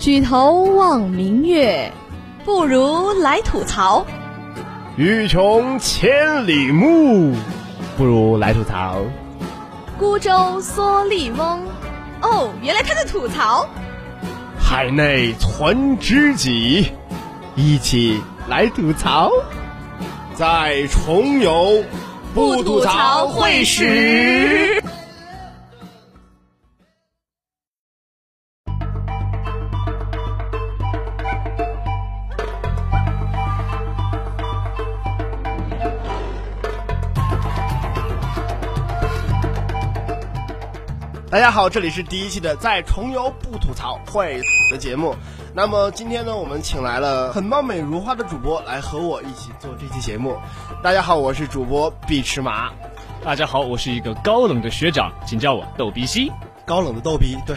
举头望明月，不如来吐槽。欲穷千里目，不如来吐槽。孤舟蓑笠翁，哦，原来他在吐槽。海内存知己，一起来吐槽。在重游，不吐槽会死。大家好，这里是第一期的在重游不吐槽会的节目。那么今天呢，我们请来了很貌美如花的主播来和我一起做这期节目。大家好，我是主播毕池麻。大家好，我是一个高冷的学长，请叫我逗比西。高冷的逗逼，对。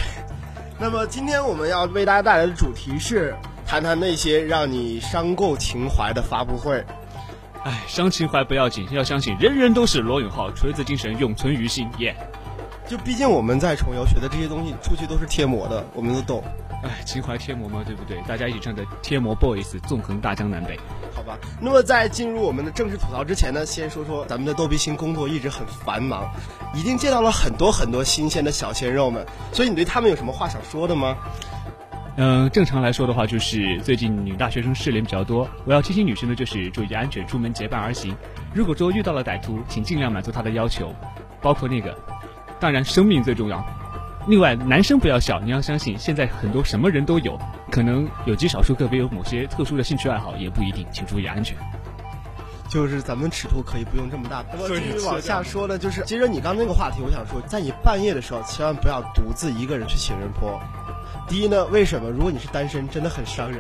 那么今天我们要为大家带来的主题是谈谈那些让你伤够情怀的发布会。哎，伤情怀不要紧，要相信人人都是罗永浩，锤子精神永存于心。耶。就毕竟我们在重游学的这些东西，出去都是贴膜的，我们都懂。哎，情怀贴膜嘛，对不对？大家一起唱的贴膜 boys，纵横大江南北。好吧，那么在进入我们的正式吐槽之前呢，先说说咱们的逗比星工作一直很繁忙，一定见到了很多很多新鲜的小鲜肉们，所以你对他们有什么话想说的吗？嗯，正常来说的话，就是最近女大学生失联比较多，我要提醒女生的就是注意安全，出门结伴而行。如果说遇到了歹徒，请尽量满足他的要求，包括那个。当然，生命最重要。另外，男生不要笑，你要相信，现在很多什么人都有，可能有极少数个别有某些特殊的兴趣爱好，也不一定，请注意安全。就是咱们尺度可以不用这么大。那么继续往下说呢，就是接着你刚那个话题，我想说，在你半夜的时候，千万不要独自一个人去情人坡。第一呢，为什么？如果你是单身，真的很伤人。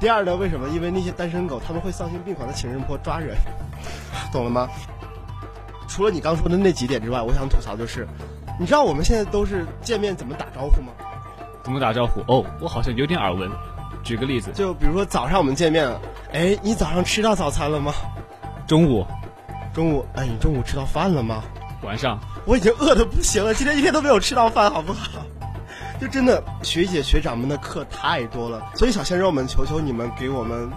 第二呢，为什么？因为那些单身狗他们会丧心病狂的情人坡抓人，懂了吗？除了你刚说的那几点之外，我想吐槽就是，你知道我们现在都是见面怎么打招呼吗？怎么打招呼？哦，我好像有点耳闻。举个例子，就比如说早上我们见面了，哎，你早上吃到早餐了吗？中午，中午，哎，你中午吃到饭了吗？晚上，我已经饿的不行了，今天一天都没有吃到饭，好不好？就真的学姐学长们的课太多了，所以小鲜肉们，求求你们给我们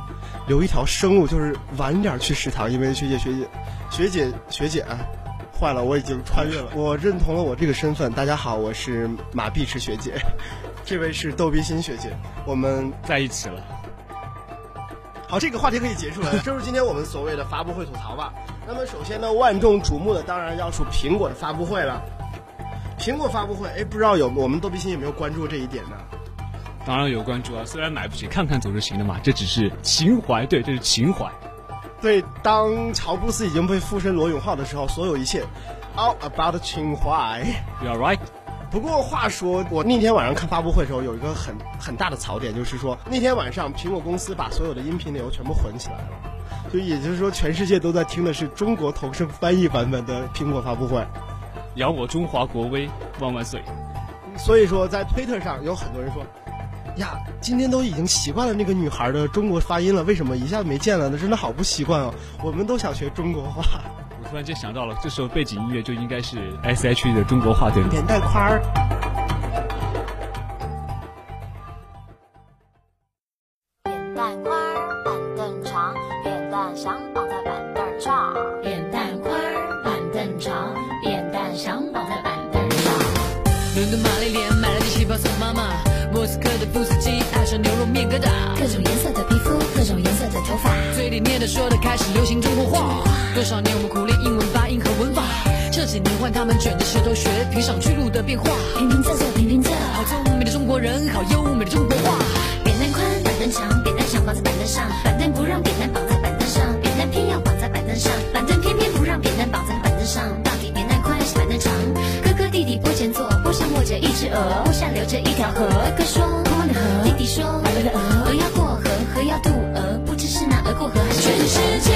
留一条生路，就是晚点去食堂，因为学姐学姐。学姐，学姐，啊坏了，我已经穿越了。我认同了我这个身份。大家好，我是马碧池学姐，这位是逗比心学姐，我们在一起了。好，这个话题可以结束了。就是今天我们所谓的发布会吐槽吧。那么首先呢，万众瞩目的当然要数苹果的发布会了。苹果发布会，哎，不知道有我们逗比心有没有关注这一点呢？当然有关注啊，虽然买不起，看看总是行的嘛。这只是情怀，对，这是情怀。对，当乔布斯已经被附身罗永浩的时候，所有一切，all about 情怀。You're right。不过话说，我那天晚上看发布会的时候，有一个很很大的槽点，就是说那天晚上苹果公司把所有的音频内容全部混起来了，就也就是说，全世界都在听的是中国同声翻译版本的苹果发布会。扬我中华国威，万万岁！所以说，在推特上有很多人说。呀，今天都已经习惯了那个女孩的中国发音了，为什么一下没见了呢？真的好不习惯哦。我们都想学中国话。我突然间想到了，这时候背景音乐就应该是 S H E 的中国话对连带宽儿。扁担宽斯科的布斯基爱上牛肉面疙瘩，各种颜色的皮肤，各种颜色的头发，嘴里念的说的开始流行中国话。多少年我们苦练英文发音和文法，这几年换他们卷着舌头学评上巨鹿的变化。平平仄仄平平仄，好聪明的中国人，好优美的中国话。扁担宽，板凳长，扁担想绑在板凳上，板凳不让扁担绑着一只鹅，坡下流着一条河。哥哥说宽宽的河，弟弟说白白的鹅，鹅要过河，河要渡鹅，不知是那鹅过河还是全世界。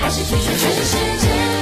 还是腿说？全世界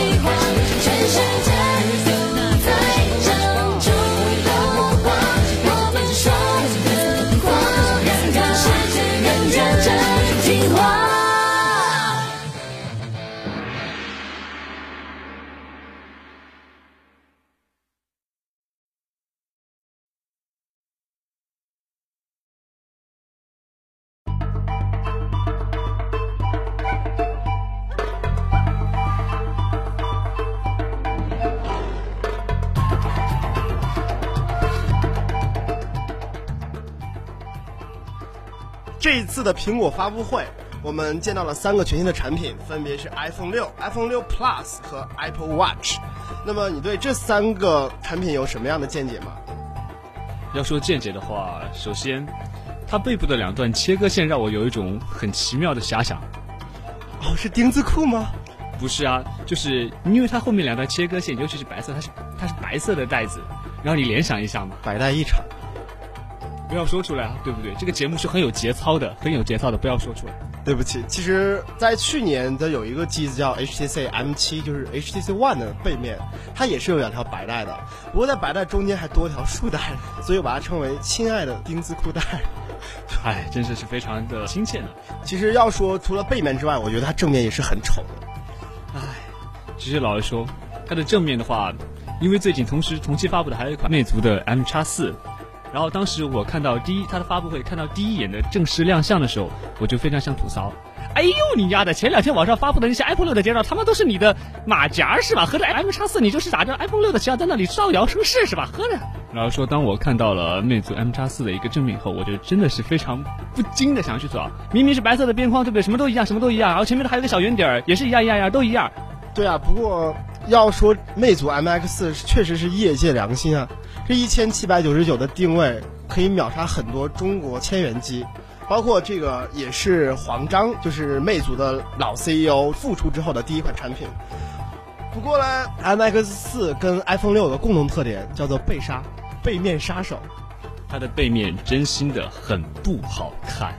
越国次的苹果发布会，我们见到了三个全新的产品，分别是 iPhone 六、iPhone 六 Plus 和 Apple Watch。那么你对这三个产品有什么样的见解吗？要说见解的话，首先，它背部的两段切割线让我有一种很奇妙的遐想。哦，是丁字裤吗？不是啊，就是因为它后面两段切割线，尤其是白色，它是它是白色的带子，然后你联想一下嘛，百代一场。不要说出来啊，对不对？这个节目是很有节操的，很有节操的，不要说出来。对不起，其实，在去年的有一个机子叫 HTC M7，就是 HTC One 的背面，它也是有两条白带的，不过在白带中间还多一条束带，所以我把它称为“亲爱的丁字裤带”。哎，真是是非常的亲切呢。其实要说除了背面之外，我觉得它正面也是很丑的。哎其实老实说，它的正面的话，因为最近同时同期发布的还有一款魅族的 M 叉四，然后当时我看到第一它的发布会，看到第一眼的正式亮相的时候，我就非常想吐槽。哎呦你丫的！前两天网上发布的那些 iPhone 六的介绍，他妈都是你的马甲是吧？合着 M 叉四你就是打着 iPhone 六的旗号在那里造谣生事是吧？合着。然后说，当我看到了魅族 M 叉四的一个正面以后，我就真的是非常不禁的想要去做。明明是白色的边框，对不对？什么都一样，什么都一样。然后前面的还有个小圆点儿，也是一样一样一样，都一样。对啊，不过要说魅族 MX 确实是业界良心啊，这一千七百九十九的定位可以秒杀很多中国千元机，包括这个也是黄章，就是魅族的老 CEO 复出之后的第一款产品。不过呢，MX 四跟 iPhone 六有个共同特点，叫做背杀，背面杀手。它的背面真心的很不好看。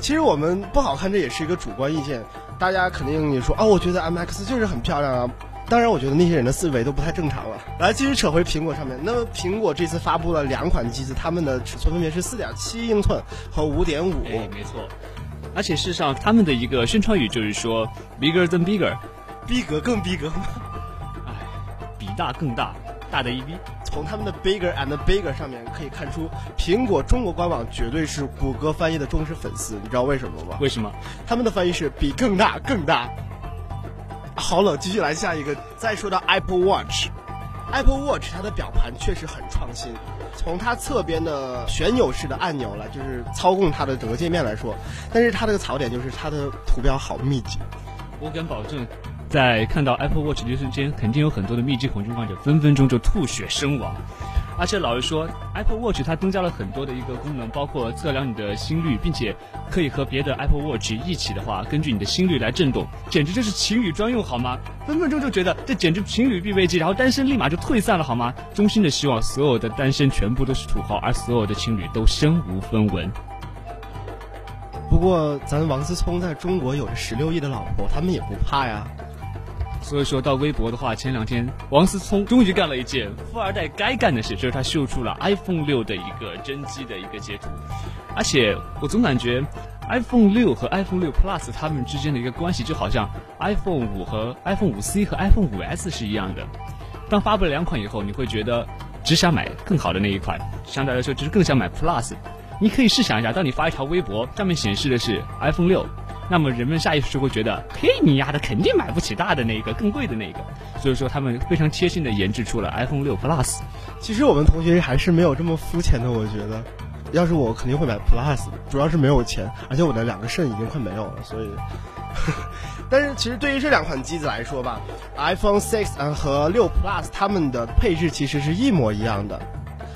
其实我们不好看，这也是一个主观意见。大家肯定也说哦，我觉得 MX 就是很漂亮啊。当然，我觉得那些人的思维都不太正常了。来，继续扯回苹果上面。那么，苹果这次发布了两款机子，它们的尺寸分别是四点七英寸和5.5。哎，没错。而且事实上，他们的一个宣传语就是说 “bigger than bigger”，逼格更逼格吗？哎，比大更大，大的一逼。从他们的 bigger and bigger 上面可以看出，苹果中国官网绝对是谷歌翻译的忠实粉丝。你知道为什么吗？为什么？他们的翻译是比更大更大。好了，继续来下一个。再说到 Apple Watch，Apple Watch 它的表盘确实很创新。从它侧边的旋钮式的按钮来，就是操控它的整个界面来说，但是它这个槽点就是它的图标好密集。我敢保证，在看到 Apple Watch 的瞬间，肯定有很多的密集恐惧患者分分钟就吐血身亡。而且老实说，Apple Watch 它增加了很多的一个功能，包括测量你的心率，并且可以和别的 Apple Watch 一起的话，根据你的心率来震动，简直就是情侣专用好吗？分分钟就觉得这简直情侣必备机，然后单身立马就退散了好吗？衷心的希望所有的单身全部都是土豪，而所有的情侣都身无分文。不过，咱王思聪在中国有着十六亿的老婆，他们也不怕呀。所以说到微博的话，前两天王思聪终于干了一件富二代该干的事，就是他秀出了 iPhone 六的一个真机的一个截图。而且我总感觉 iPhone 六和 iPhone 六 Plus 它们之间的一个关系，就好像 iPhone 五和 iPhone 五 C 和 iPhone 五 S 是一样的。当发布了两款以后，你会觉得只想买更好的那一款，相对来说就是更想买 Plus。你可以试想一下，当你发一条微博，上面显示的是 iPhone 六。那么人们下意识就会觉得，嘿，你丫的肯定买不起大的那个，更贵的那个。所以说他们非常贴心的研制出了 iPhone 六 Plus。其实我们同学还是没有这么肤浅的，我觉得，要是我肯定会买 Plus，主要是没有钱，而且我的两个肾已经快没有了，所以。但是其实对于这两款机子来说吧，iPhone 6和6 Plus 它们的配置其实是一模一样的，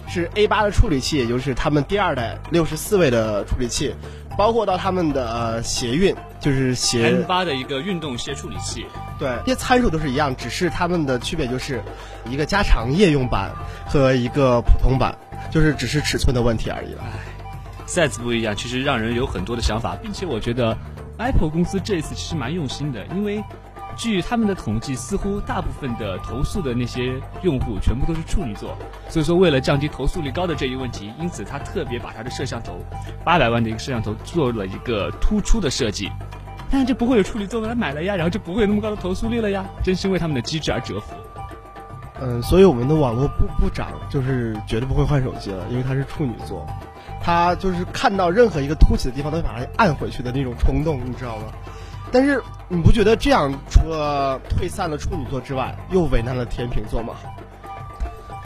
是 A8 的处理器，也就是他们第二代六十四位的处理器。包括到他们的呃鞋运，就是鞋 N 八的一个运动鞋处理器，对，这些参数都是一样，只是它们的区别就是一个加长夜用版和一个普通版，就是只是尺寸的问题而已了。哎，size 不一样，其实让人有很多的想法，并且我觉得 Apple 公司这一次其实蛮用心的，因为。据他们的统计，似乎大部分的投诉的那些用户全部都是处女座，所以说为了降低投诉率高的这一问题，因此他特别把他的摄像头八百万的一个摄像头做了一个突出的设计，那就不会有处女座来买了呀，然后就不会有那么高的投诉率了呀，真心为他们的机智而折服。嗯，所以我们的网络部部长就是绝对不会换手机了，因为他是处女座，他就是看到任何一个凸起的地方都会把它按回去的那种冲动，你知道吗？但是你不觉得这样除了退散了处女座之外，又为难了天秤座吗？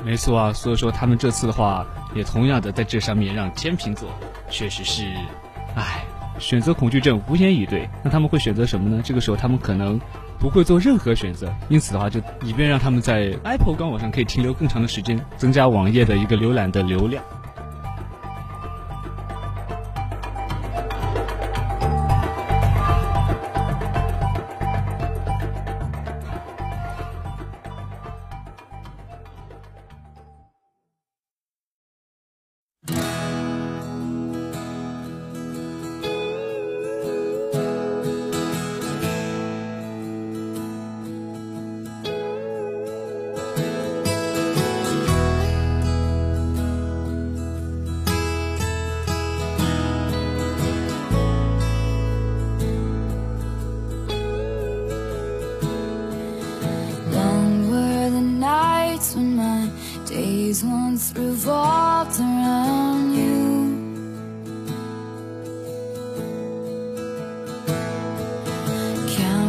没错啊，所以说他们这次的话，也同样的在这上面让天秤座确实是，唉，选择恐惧症无言以对。那他们会选择什么呢？这个时候他们可能不会做任何选择，因此的话，就以便让他们在 Apple 官网上可以停留更长的时间，增加网页的一个浏览的流量。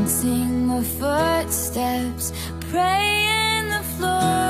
Counting the footsteps, praying the floor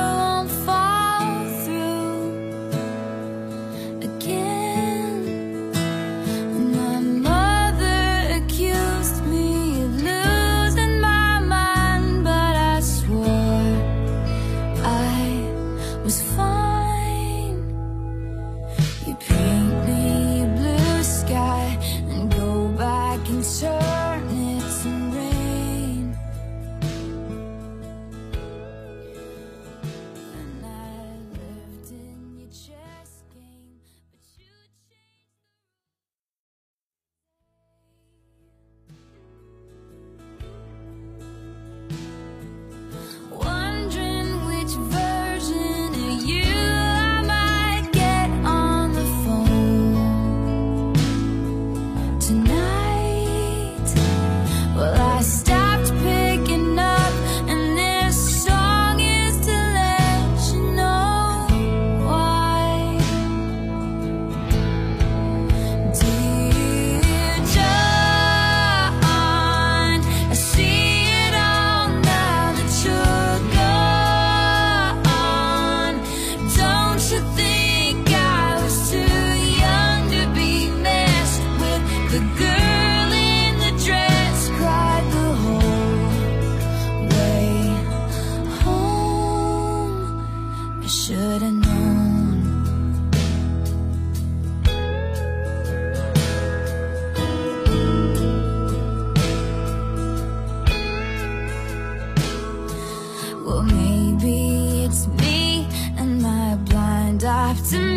to me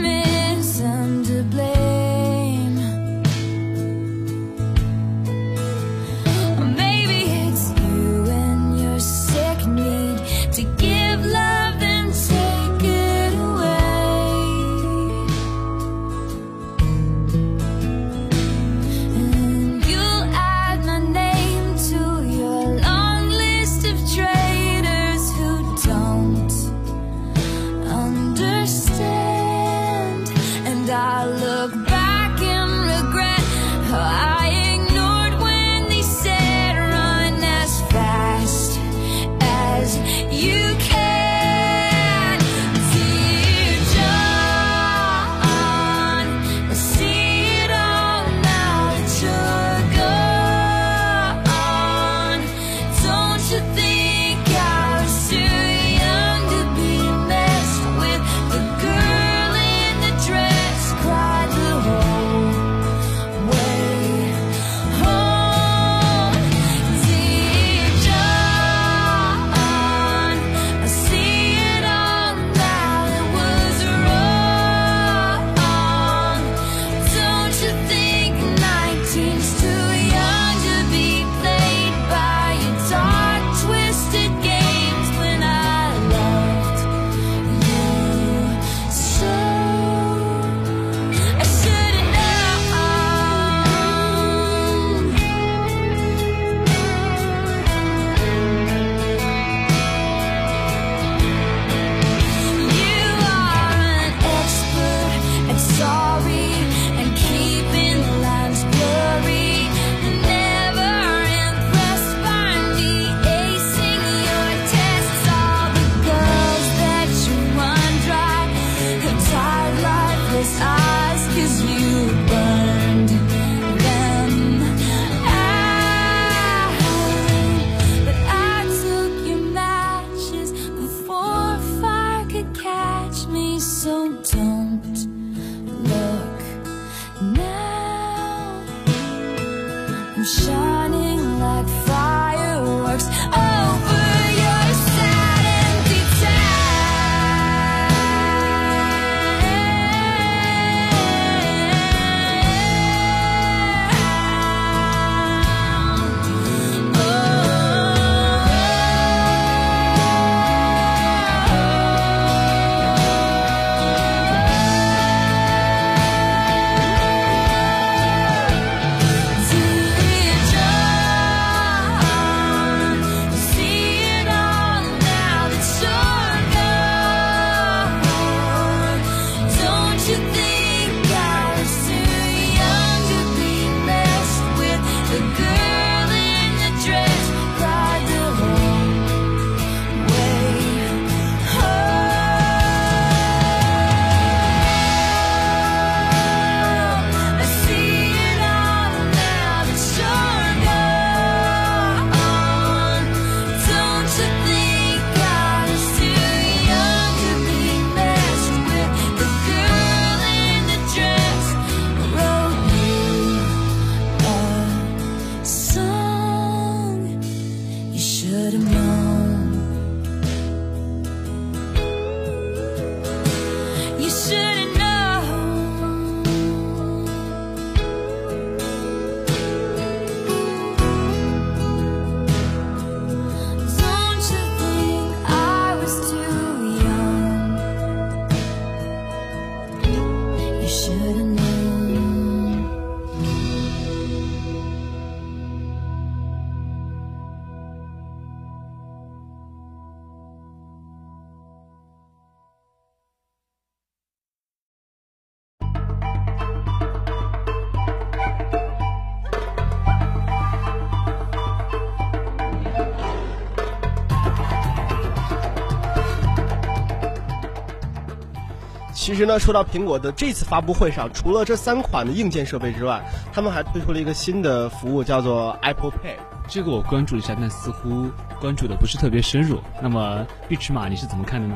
实呢，说到苹果的这次发布会上，除了这三款的硬件设备之外，他们还推出了一个新的服务，叫做 Apple Pay。这个我关注了一下，但似乎关注的不是特别深入。那么碧池马你是怎么看的呢？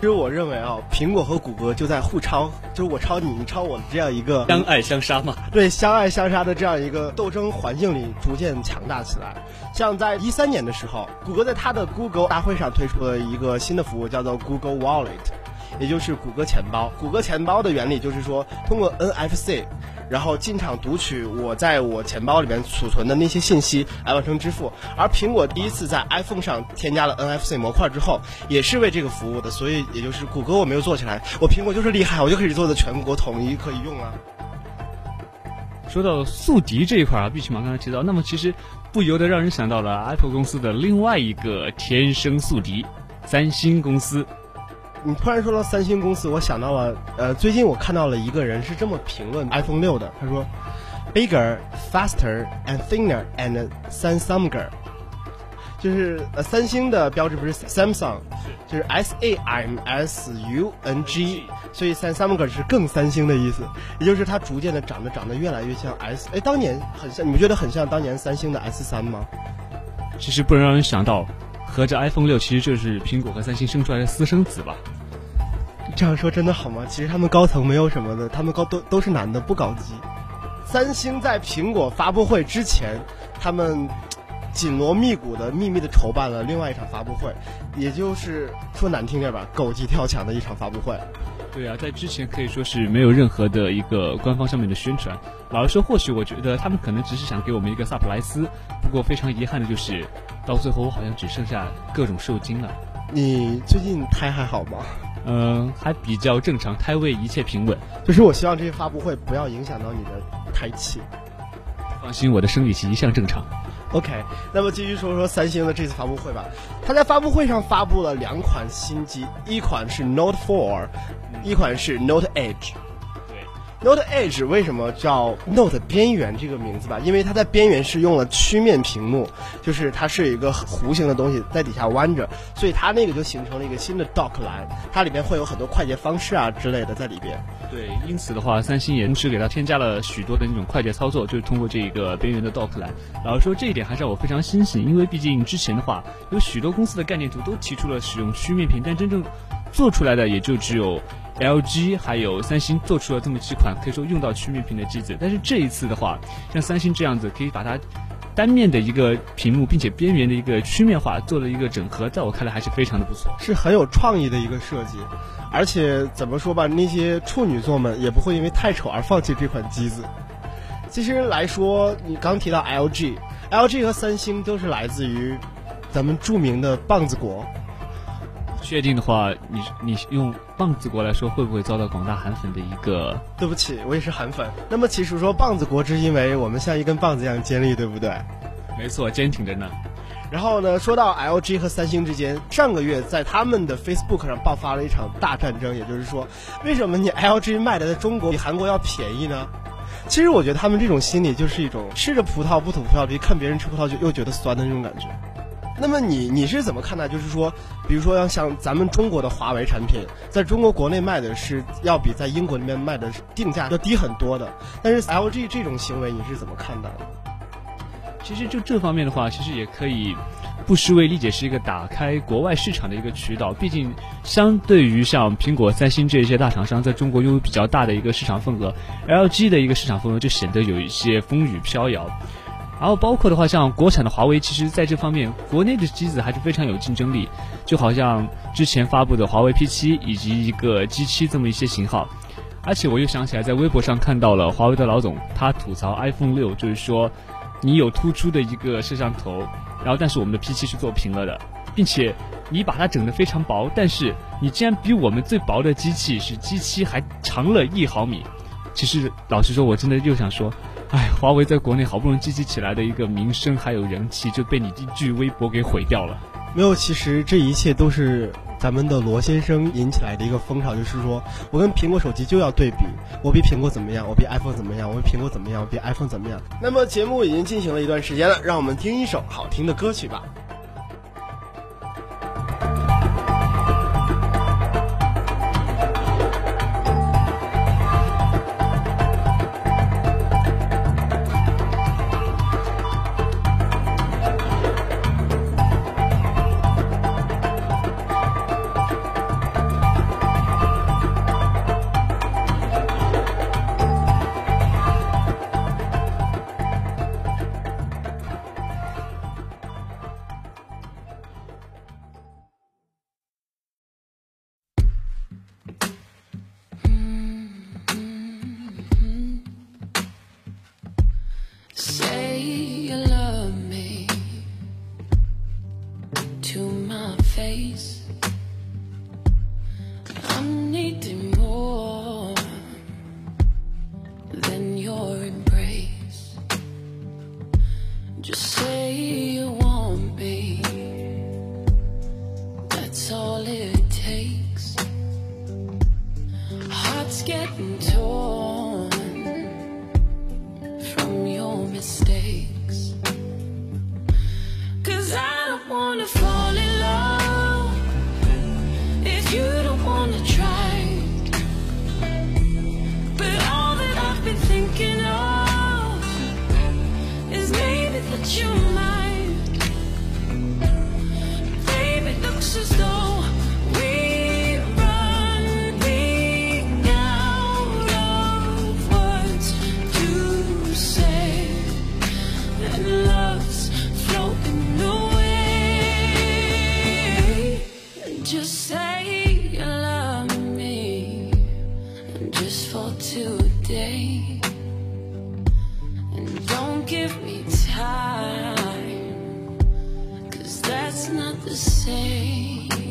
其实我认为啊，苹果和谷歌就在互抄，就是我抄你，你抄我的这样一个相爱相杀嘛。对相爱相杀的这样一个斗争环境里逐渐强大起来。像在一三年的时候，谷歌在它的 Google 大会上推出了一个新的服务，叫做 Google Wallet，也就是谷歌钱包。谷歌钱包的原理就是说，通过 NFC，然后进场读取我在我钱包里面储存的那些信息来完成支付。而苹果第一次在 iPhone 上添加了 NFC 模块之后，也是为这个服务的。所以也就是谷歌我没有做起来，我苹果就是厉害，我就可以做的全国统一可以用啊。说到宿敌这一块啊，碧池马刚才提到，那么其实不由得让人想到了 Apple 公司的另外一个天生宿敌——三星公司。你突然说到三星公司，我想到了，呃，最近我看到了一个人是这么评论 iPhone 六的，他说，bigger, faster and thinner and Samsunger，就是呃三星的标志不是 Samsung，就是 S A M S U N G，所以 Samsunger 是更三星的意思，也就是它逐渐的长得长得越来越像 S，哎，当年很像，你们觉得很像当年三星的 S 三吗？其实不能让人想到，合着 iPhone 六其实就是苹果和三星生出来的私生子吧？这样说真的好吗？其实他们高层没有什么的，他们高都都是男的，不搞基。三星在苹果发布会之前，他们紧锣密鼓的秘密的筹办了另外一场发布会，也就是说难听点吧，狗急跳墙的一场发布会。对啊，在之前可以说是没有任何的一个官方上面的宣传。老实说，或许我觉得他们可能只是想给我们一个萨普莱斯，不过非常遗憾的就是，到最后我好像只剩下各种受精了。你最近胎还好吗？嗯、还比较正常，胎位一切平稳。就是我希望这些发布会不要影响到你的胎气。放心，我的生理期一向正常。OK，那么继续说说三星的这次发布会吧。它在发布会上发布了两款新机，一款是 Note 4，一款是 Note Edge。对，Note Edge 为什么叫 Note 边缘这个名字吧？因为它在边缘是用了曲面屏幕，就是它是一个弧形的东西在底下弯着，所以它那个就形成了一个新的 dock 栏，它里面会有很多快捷方式啊之类的在里边。对，因此的话，三星也同时给它添加了许多的那种快捷操作，就是通过这一个边缘的 dock 栏。老实说，这一点还是让我非常欣喜，因为毕竟之前的话，有许多公司的概念图都提出了使用曲面屏，但真正做出来的也就只有 LG 还有三星做出了这么几款可以说用到曲面屏的机子，但是这一次的话，像三星这样子可以把它单面的一个屏幕，并且边缘的一个曲面化做了一个整合，在我看来还是非常的不错。是很有创意的一个设计，而且怎么说吧，那些处女座们也不会因为太丑而放弃这款机子。其实来说，你刚提到 LG，LG 和三星都是来自于咱们著名的棒子国。确定的话，你你用棒子国来说，会不会遭到广大韩粉的一个？对不起，我也是韩粉。那么其实说棒子国，是因为我们像一根棒子一样尖利，对不对？没错，坚挺着呢。然后呢，说到 LG 和三星之间，上个月在他们的 Facebook 上爆发了一场大战争，也就是说，为什么你 LG 卖的在中国比韩国要便宜呢？其实我觉得他们这种心理就是一种吃着葡萄不吐葡萄皮，看别人吃葡萄就又觉得酸的那种感觉。那么你你是怎么看待？就是说，比如说要像咱们中国的华为产品，在中国国内卖的是要比在英国那边卖的定价要低很多的，但是 LG 这种行为你是怎么看待的？其实就这方面的话，其实也可以不失为理解是一个打开国外市场的一个渠道。毕竟，相对于像苹果、三星这一些大厂商，在中国拥有比较大的一个市场份额，LG 的一个市场份额就显得有一些风雨飘摇。然后包括的话，像国产的华为，其实在这方面国内的机子还是非常有竞争力。就好像之前发布的华为 P7 以及一个 G7 这么一些型号。而且我又想起来，在微博上看到了华为的老总，他吐槽 iPhone 六，就是说你有突出的一个摄像头，然后但是我们的 P7 是做平了的，并且你把它整得非常薄，但是你竟然比我们最薄的机器是 G7 还长了一毫米。其实老实说，我真的又想说。哎，华为在国内好不容易积极起来的一个名声还有人气，就被你一句微博给毁掉了。没有，其实这一切都是咱们的罗先生引起来的一个风潮，就是说我跟苹果手机就要对比，我比苹果怎么样，我比 iPhone 怎么样，我比苹果怎么样，我比 iPhone 怎么样。那么节目已经进行了一段时间了，让我们听一首好听的歌曲吧。Takes. Heart's getting torn from your mistakes. Cause I don't wanna fall That's not the same.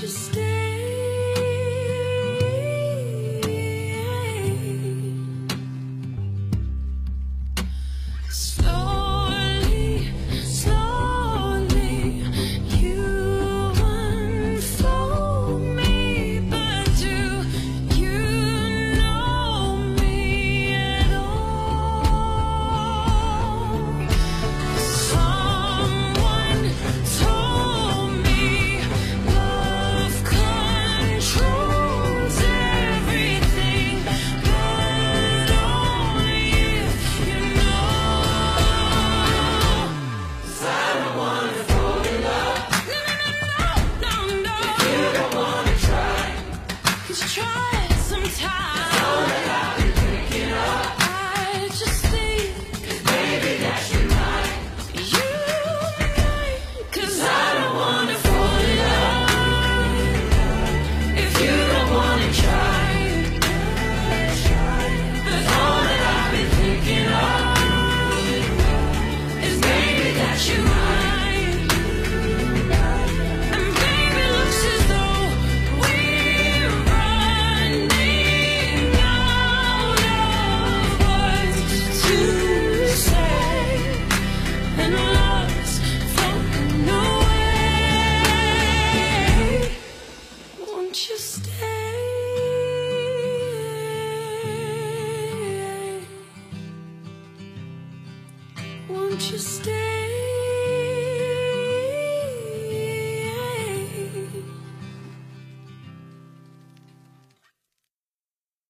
You stay?